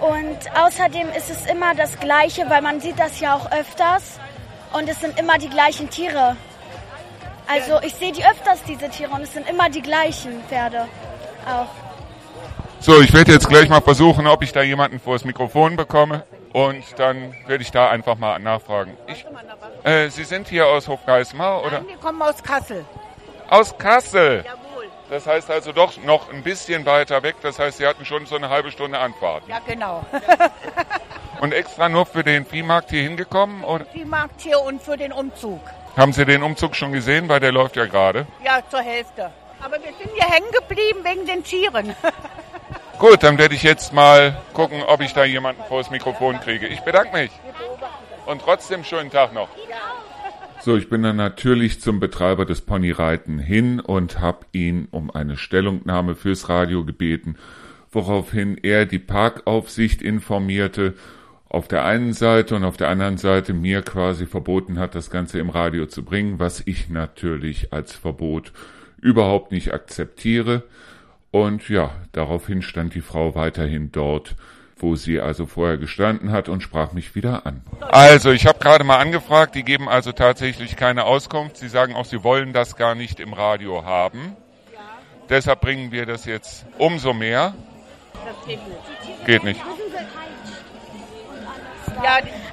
und außerdem ist es immer das Gleiche, weil man sieht das ja auch öfters. Und es sind immer die gleichen Tiere. Also ich sehe die öfters, diese Tiere, und es sind immer die gleichen Pferde auch. So, ich werde jetzt gleich mal versuchen, ob ich da jemanden vors Mikrofon bekomme. Und dann werde ich da einfach mal nachfragen. Ich, äh, Sie sind hier aus Hofgeismar oder? Nein, wir kommen aus Kassel. Aus Kassel. Das heißt also doch noch ein bisschen weiter weg. Das heißt, Sie hatten schon so eine halbe Stunde Anfahrt. Ja, genau. (laughs) Und extra nur für den Viehmarkt hier hingekommen? Oder Die Markt hier und für den Umzug. haben Sie den Umzug schon gesehen? Weil der läuft ja gerade. Ja, zur Hälfte. Aber wir sind hier hängen geblieben wegen den Tieren. (laughs) Gut, dann werde ich jetzt mal gucken, ob ich da jemanden vor das Mikrofon kriege. Ich bedanke mich. Und trotzdem schönen Tag noch. So, ich bin dann natürlich zum Betreiber des Ponyreiten hin und habe ihn um eine Stellungnahme fürs Radio gebeten, woraufhin er die Parkaufsicht informierte, auf der einen Seite und auf der anderen Seite mir quasi verboten hat, das Ganze im Radio zu bringen, was ich natürlich als Verbot überhaupt nicht akzeptiere. Und ja, daraufhin stand die Frau weiterhin dort wo sie also vorher gestanden hat und sprach mich wieder an. Also, ich habe gerade mal angefragt, die geben also tatsächlich keine Auskunft. Sie sagen auch, sie wollen das gar nicht im Radio haben. Deshalb bringen wir das jetzt umso mehr. Das geht nicht. Geht nicht.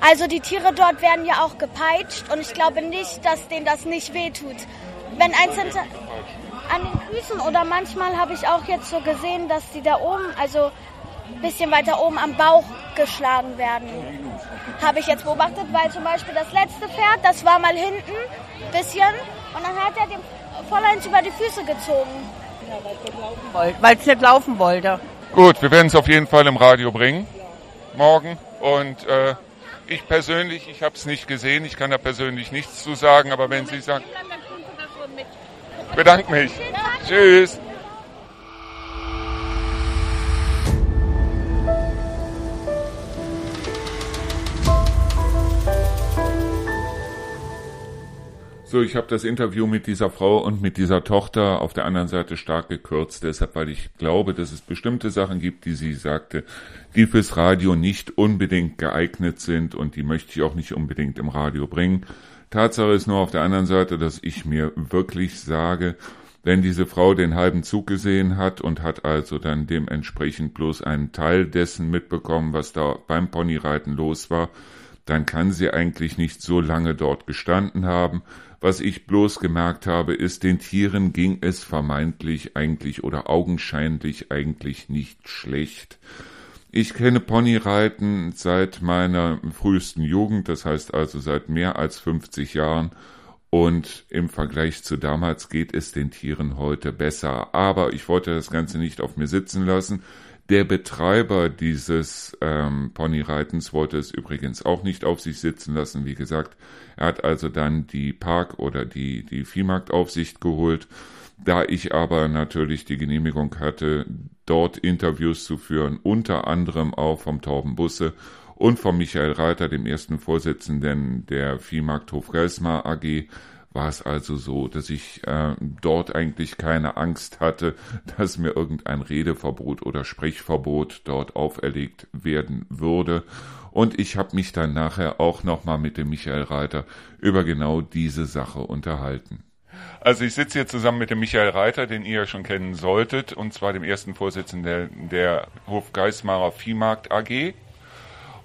Also die Tiere dort werden ja auch gepeitscht und ich glaube nicht, dass denen das nicht wehtut. Wenn eins hinter an den Füßen oder manchmal habe ich auch jetzt so gesehen, dass die da oben, also ein bisschen weiter oben am Bauch geschlagen werden. Habe ich jetzt beobachtet, weil zum Beispiel das letzte Pferd, das war mal hinten, bisschen, und dann hat er dem vollends über die Füße gezogen. Weil es nicht laufen wollte. Gut, wir werden es auf jeden Fall im Radio bringen. Morgen. Und äh, ich persönlich, ich habe es nicht gesehen, ich kann da persönlich nichts zu sagen, aber wenn Sie sagen... Bedanke mich. Tschüss. So, ich habe das Interview mit dieser Frau und mit dieser Tochter auf der anderen Seite stark gekürzt, deshalb, weil ich glaube, dass es bestimmte Sachen gibt, die sie sagte, die fürs Radio nicht unbedingt geeignet sind und die möchte ich auch nicht unbedingt im Radio bringen. Tatsache ist nur auf der anderen Seite, dass ich mir wirklich sage, wenn diese Frau den halben Zug gesehen hat und hat also dann dementsprechend bloß einen Teil dessen mitbekommen, was da beim Ponyreiten los war, dann kann sie eigentlich nicht so lange dort gestanden haben. Was ich bloß gemerkt habe, ist, den Tieren ging es vermeintlich eigentlich oder augenscheinlich eigentlich nicht schlecht. Ich kenne Ponyreiten seit meiner frühesten Jugend, das heißt also seit mehr als 50 Jahren, und im Vergleich zu damals geht es den Tieren heute besser. Aber ich wollte das Ganze nicht auf mir sitzen lassen. Der Betreiber dieses ähm, Ponyreitens wollte es übrigens auch nicht auf sich sitzen lassen. Wie gesagt, er hat also dann die Park- oder die, die Viehmarktaufsicht geholt. Da ich aber natürlich die Genehmigung hatte, dort Interviews zu führen, unter anderem auch vom Torben Busse und vom Michael Reiter, dem ersten Vorsitzenden der Viehmarkthof Geismar AG, war es also so, dass ich äh, dort eigentlich keine Angst hatte, (laughs) dass mir irgendein Redeverbot oder Sprechverbot dort auferlegt werden würde. Und ich habe mich dann nachher auch nochmal mit dem Michael Reiter über genau diese Sache unterhalten. Also ich sitze hier zusammen mit dem Michael Reiter, den ihr ja schon kennen solltet, und zwar dem ersten Vorsitzenden der, der Hofgeismarer Viehmarkt AG.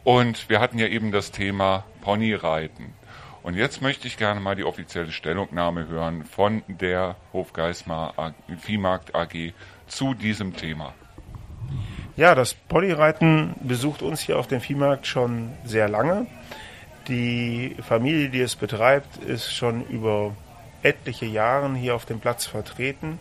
Und wir hatten ja eben das Thema Ponyreiten. Und jetzt möchte ich gerne mal die offizielle Stellungnahme hören von der Hofgeismar Viehmarkt AG zu diesem Thema. Ja, das Ponyreiten besucht uns hier auf dem Viehmarkt schon sehr lange. Die Familie, die es betreibt, ist schon über etliche Jahre hier auf dem Platz vertreten.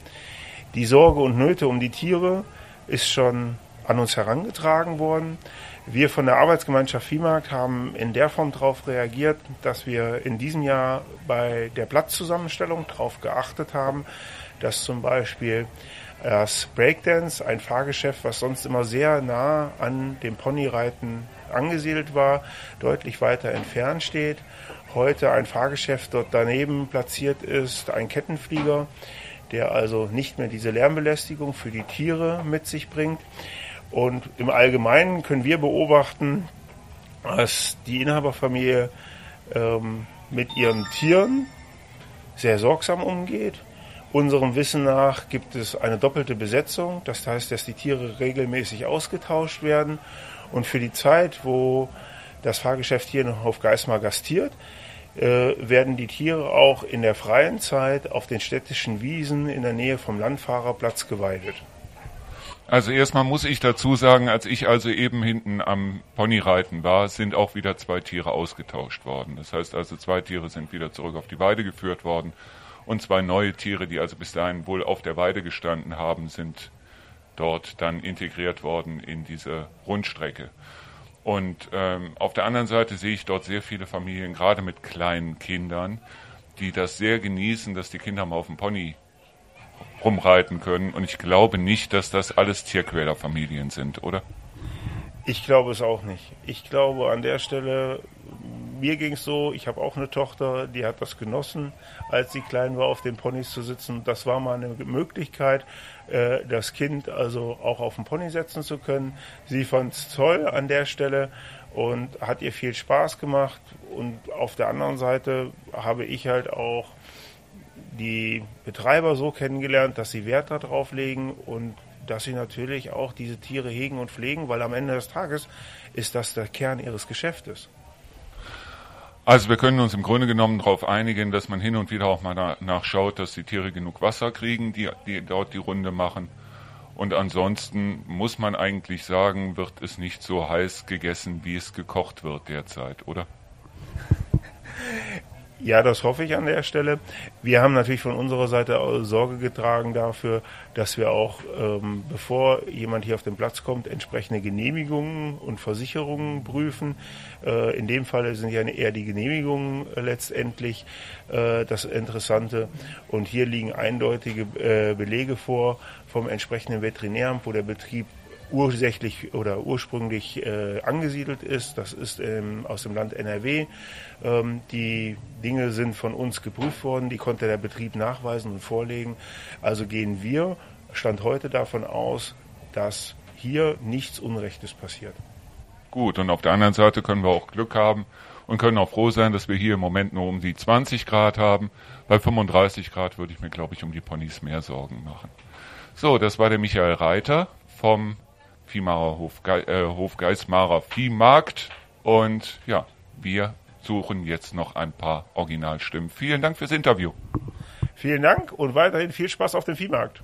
Die Sorge und Nöte um die Tiere ist schon an uns herangetragen worden. Wir von der Arbeitsgemeinschaft Viehmarkt haben in der Form darauf reagiert, dass wir in diesem Jahr bei der Platzzusammenstellung darauf geachtet haben, dass zum Beispiel das Breakdance, ein Fahrgeschäft, was sonst immer sehr nah an dem Ponyreiten angesiedelt war, deutlich weiter entfernt steht. Heute ein Fahrgeschäft dort daneben platziert ist, ein Kettenflieger, der also nicht mehr diese Lärmbelästigung für die Tiere mit sich bringt. Und im Allgemeinen können wir beobachten, dass die Inhaberfamilie ähm, mit ihren Tieren sehr sorgsam umgeht. Unserem Wissen nach gibt es eine doppelte Besetzung. Das heißt, dass die Tiere regelmäßig ausgetauscht werden. Und für die Zeit, wo das Fahrgeschäft hier auf Geismar gastiert, äh, werden die Tiere auch in der freien Zeit auf den städtischen Wiesen in der Nähe vom Landfahrerplatz geweidet. Also erstmal muss ich dazu sagen, als ich also eben hinten am Ponyreiten war, sind auch wieder zwei Tiere ausgetauscht worden. Das heißt also, zwei Tiere sind wieder zurück auf die Weide geführt worden und zwei neue Tiere, die also bis dahin wohl auf der Weide gestanden haben, sind dort dann integriert worden in diese Rundstrecke. Und ähm, auf der anderen Seite sehe ich dort sehr viele Familien, gerade mit kleinen Kindern, die das sehr genießen, dass die Kinder mal auf dem Pony rumreiten können. Und ich glaube nicht, dass das alles Tierquälerfamilien sind, oder? Ich glaube es auch nicht. Ich glaube, an der Stelle mir ging es so, ich habe auch eine Tochter, die hat das genossen, als sie klein war, auf den Ponys zu sitzen. Das war mal eine Möglichkeit, äh, das Kind also auch auf den Pony setzen zu können. Sie fand es toll an der Stelle und hat ihr viel Spaß gemacht. Und auf der anderen Seite habe ich halt auch die Betreiber so kennengelernt, dass sie Wert darauf legen und dass sie natürlich auch diese Tiere hegen und pflegen, weil am Ende des Tages ist das der Kern ihres Geschäftes. Also wir können uns im Grunde genommen darauf einigen, dass man hin und wieder auch mal nachschaut, dass die Tiere genug Wasser kriegen, die, die dort die Runde machen. Und ansonsten muss man eigentlich sagen, wird es nicht so heiß gegessen, wie es gekocht wird derzeit, oder? (laughs) Ja, das hoffe ich an der Stelle. Wir haben natürlich von unserer Seite Sorge getragen dafür, dass wir auch, ähm, bevor jemand hier auf den Platz kommt, entsprechende Genehmigungen und Versicherungen prüfen. Äh, in dem Fall sind ja eher die Genehmigungen äh, letztendlich äh, das Interessante. Und hier liegen eindeutige äh, Belege vor vom entsprechenden Veterinäramt, wo der Betrieb ursächlich oder ursprünglich äh, angesiedelt ist. Das ist ähm, aus dem Land NRW. Ähm, die Dinge sind von uns geprüft worden, die konnte der Betrieb nachweisen und vorlegen. Also gehen wir, Stand heute davon aus, dass hier nichts Unrechtes passiert. Gut, und auf der anderen Seite können wir auch Glück haben und können auch froh sein, dass wir hier im Moment nur um die 20 Grad haben. Bei 35 Grad würde ich mir, glaube ich, um die Ponys mehr Sorgen machen. So, das war der Michael Reiter vom Viehmarer Hof, äh, Hof Geismarer Viehmarkt. Und ja, wir suchen jetzt noch ein paar Originalstimmen. Vielen Dank fürs Interview. Vielen Dank und weiterhin viel Spaß auf dem Viehmarkt.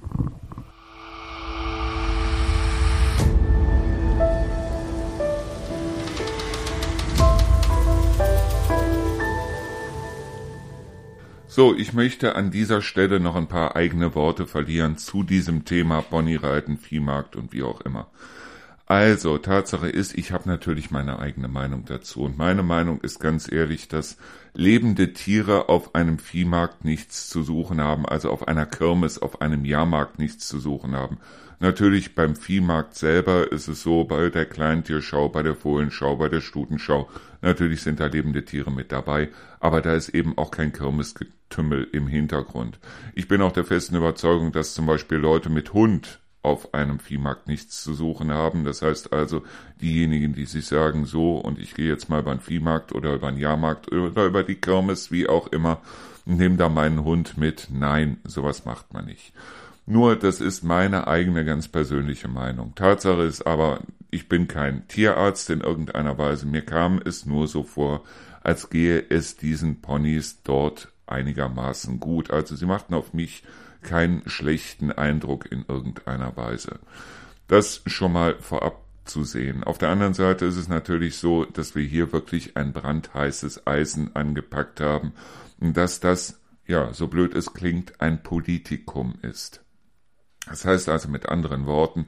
So, ich möchte an dieser Stelle noch ein paar eigene Worte verlieren zu diesem Thema Ponyreiten, Viehmarkt und wie auch immer. Also, Tatsache ist, ich habe natürlich meine eigene Meinung dazu. Und meine Meinung ist ganz ehrlich, dass lebende Tiere auf einem Viehmarkt nichts zu suchen haben, also auf einer Kirmes, auf einem Jahrmarkt nichts zu suchen haben. Natürlich beim Viehmarkt selber ist es so, bei der Kleintierschau, bei der Fohlenschau, bei der Stutenschau, natürlich sind da lebende Tiere mit dabei, aber da ist eben auch kein Kirmesgetümmel im Hintergrund. Ich bin auch der festen Überzeugung, dass zum Beispiel Leute mit Hund auf einem Viehmarkt nichts zu suchen haben. Das heißt also, diejenigen, die sich sagen, so, und ich gehe jetzt mal über den Viehmarkt oder über den Jahrmarkt oder über die Kirmes, wie auch immer, nehme da meinen Hund mit. Nein, sowas macht man nicht. Nur, das ist meine eigene ganz persönliche Meinung. Tatsache ist aber, ich bin kein Tierarzt in irgendeiner Weise. Mir kam es nur so vor, als gehe es diesen Ponys dort einigermaßen gut. Also sie machten auf mich keinen schlechten Eindruck in irgendeiner Weise. Das schon mal vorab zu sehen. Auf der anderen Seite ist es natürlich so, dass wir hier wirklich ein brandheißes Eisen angepackt haben und dass das, ja, so blöd es klingt, ein Politikum ist. Das heißt also mit anderen Worten,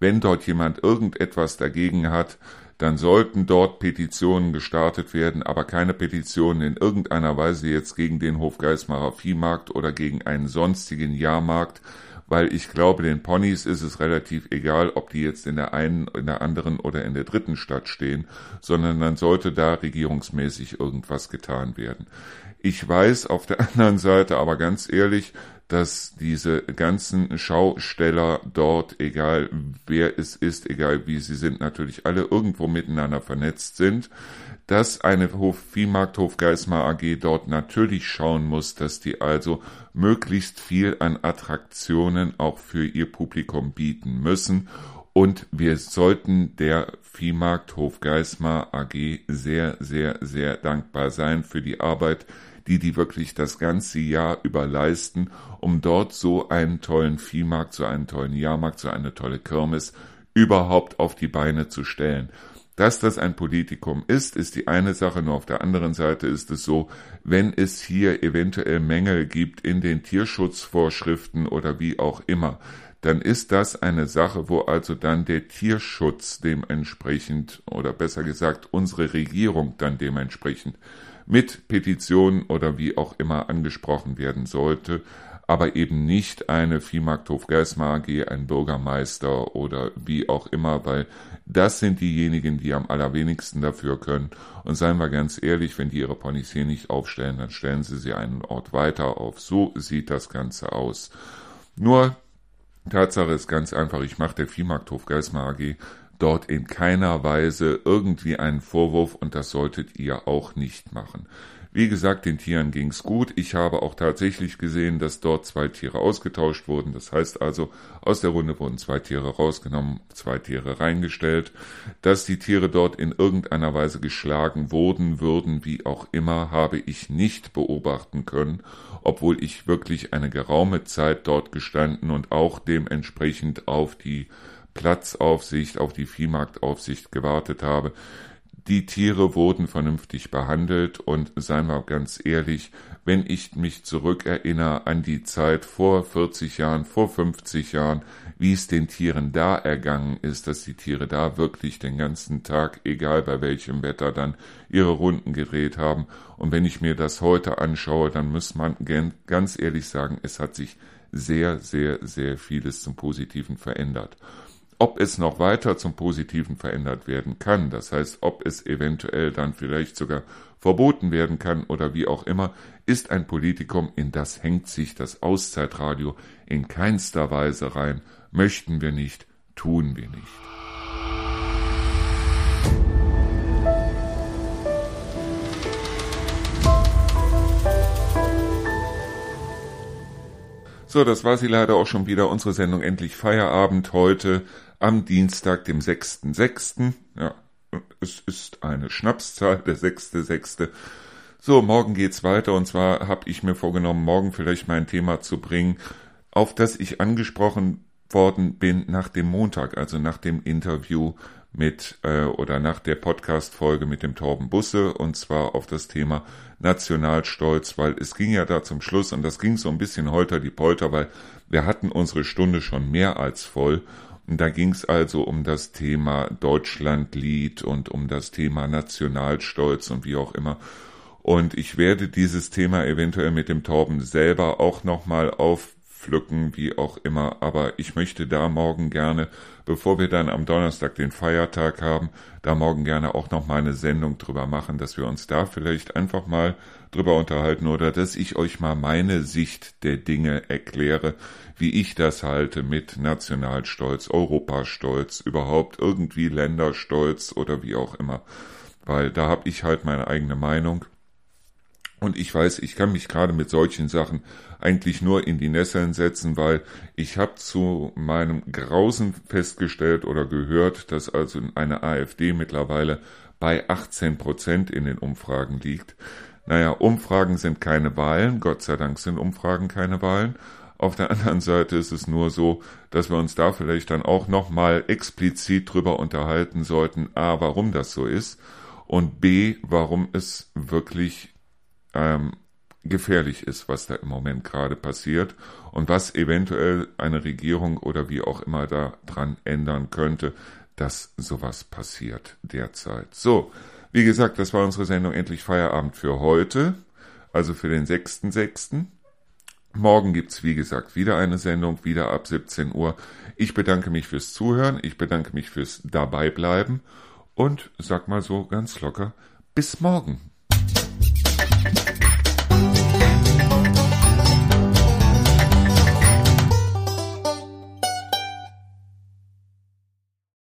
wenn dort jemand irgendetwas dagegen hat, dann sollten dort Petitionen gestartet werden, aber keine Petitionen in irgendeiner Weise jetzt gegen den Hofgeismarer Viehmarkt oder gegen einen sonstigen Jahrmarkt, weil ich glaube, den Ponys ist es relativ egal, ob die jetzt in der einen, in der anderen oder in der dritten Stadt stehen, sondern dann sollte da regierungsmäßig irgendwas getan werden. Ich weiß auf der (laughs) anderen Seite aber ganz ehrlich, dass diese ganzen Schausteller dort, egal wer es ist, egal wie sie sind, natürlich alle irgendwo miteinander vernetzt sind, dass eine Hof Viehmarkt Hofgeismar AG dort natürlich schauen muss, dass die also möglichst viel an Attraktionen auch für ihr Publikum bieten müssen. Und wir sollten der Viehmarkt Hofgeismar AG sehr, sehr, sehr dankbar sein für die Arbeit, die die wirklich das ganze Jahr über leisten, um dort so einen tollen Viehmarkt, so einen tollen Jahrmarkt, so eine tolle Kirmes überhaupt auf die Beine zu stellen. Dass das ein Politikum ist, ist die eine Sache, nur auf der anderen Seite ist es so, wenn es hier eventuell Mängel gibt in den Tierschutzvorschriften oder wie auch immer, dann ist das eine Sache, wo also dann der Tierschutz dementsprechend oder besser gesagt unsere Regierung dann dementsprechend mit Petitionen oder wie auch immer angesprochen werden sollte. aber eben nicht eine Viehmarkthof Gersma AG, ein Bürgermeister oder wie auch immer, weil das sind diejenigen, die am allerwenigsten dafür können. Und seien wir ganz ehrlich, wenn die ihre Ponys hier nicht aufstellen, dann stellen sie sie einen Ort weiter auf. So sieht das Ganze aus. Nur Tatsache ist ganz einfach, ich mache der Viehmarkthof Geismar AG dort in keiner Weise irgendwie einen Vorwurf und das solltet ihr auch nicht machen. Wie gesagt, den Tieren ging's gut. Ich habe auch tatsächlich gesehen, dass dort zwei Tiere ausgetauscht wurden. Das heißt also, aus der Runde wurden zwei Tiere rausgenommen, zwei Tiere reingestellt. Dass die Tiere dort in irgendeiner Weise geschlagen wurden, würden, wie auch immer, habe ich nicht beobachten können, obwohl ich wirklich eine geraume Zeit dort gestanden und auch dementsprechend auf die Platzaufsicht, auf die Viehmarktaufsicht gewartet habe. Die Tiere wurden vernünftig behandelt und seien wir ganz ehrlich, wenn ich mich zurückerinnere an die Zeit vor 40 Jahren, vor 50 Jahren, wie es den Tieren da ergangen ist, dass die Tiere da wirklich den ganzen Tag, egal bei welchem Wetter, dann ihre Runden gedreht haben. Und wenn ich mir das heute anschaue, dann muss man ganz ehrlich sagen, es hat sich sehr, sehr, sehr vieles zum Positiven verändert. Ob es noch weiter zum Positiven verändert werden kann, das heißt, ob es eventuell dann vielleicht sogar verboten werden kann oder wie auch immer, ist ein Politikum, in das hängt sich das Auszeitradio in keinster Weise rein. Möchten wir nicht, tun wir nicht. So, das war sie leider auch schon wieder, unsere Sendung Endlich Feierabend heute am Dienstag, dem 6.6. Ja, es ist eine Schnapszahl, der 6.6. So, morgen geht's weiter und zwar habe ich mir vorgenommen, morgen vielleicht mein Thema zu bringen, auf das ich angesprochen worden bin nach dem Montag, also nach dem Interview mit äh, oder nach der Podcast-Folge mit dem Torben Busse und zwar auf das Thema Nationalstolz, weil es ging ja da zum Schluss und das ging so ein bisschen holter die Polter, weil wir hatten unsere Stunde schon mehr als voll da ging es also um das Thema Deutschlandlied und um das Thema Nationalstolz und wie auch immer. Und ich werde dieses Thema eventuell mit dem Torben selber auch nochmal aufpflücken, wie auch immer. Aber ich möchte da morgen gerne, bevor wir dann am Donnerstag den Feiertag haben, da morgen gerne auch nochmal eine Sendung drüber machen, dass wir uns da vielleicht einfach mal drüber unterhalten oder dass ich euch mal meine Sicht der Dinge erkläre, wie ich das halte mit Nationalstolz, Europastolz, überhaupt irgendwie Länderstolz oder wie auch immer. Weil da habe ich halt meine eigene Meinung. Und ich weiß, ich kann mich gerade mit solchen Sachen eigentlich nur in die Nesseln setzen, weil ich habe zu meinem Grausen festgestellt oder gehört, dass also eine AfD mittlerweile bei 18 Prozent in den Umfragen liegt. Naja, Umfragen sind keine Wahlen, Gott sei Dank sind Umfragen keine Wahlen. Auf der anderen Seite ist es nur so, dass wir uns da vielleicht dann auch nochmal explizit drüber unterhalten sollten, a, warum das so ist und b, warum es wirklich ähm, gefährlich ist, was da im Moment gerade passiert und was eventuell eine Regierung oder wie auch immer da dran ändern könnte, dass sowas passiert derzeit. So, wie gesagt, das war unsere Sendung Endlich Feierabend für heute, also für den 6.6. Morgen gibt's wie gesagt, wieder eine Sendung, wieder ab 17 Uhr. Ich bedanke mich fürs Zuhören, ich bedanke mich fürs Dabeibleiben und sag mal so ganz locker, bis morgen.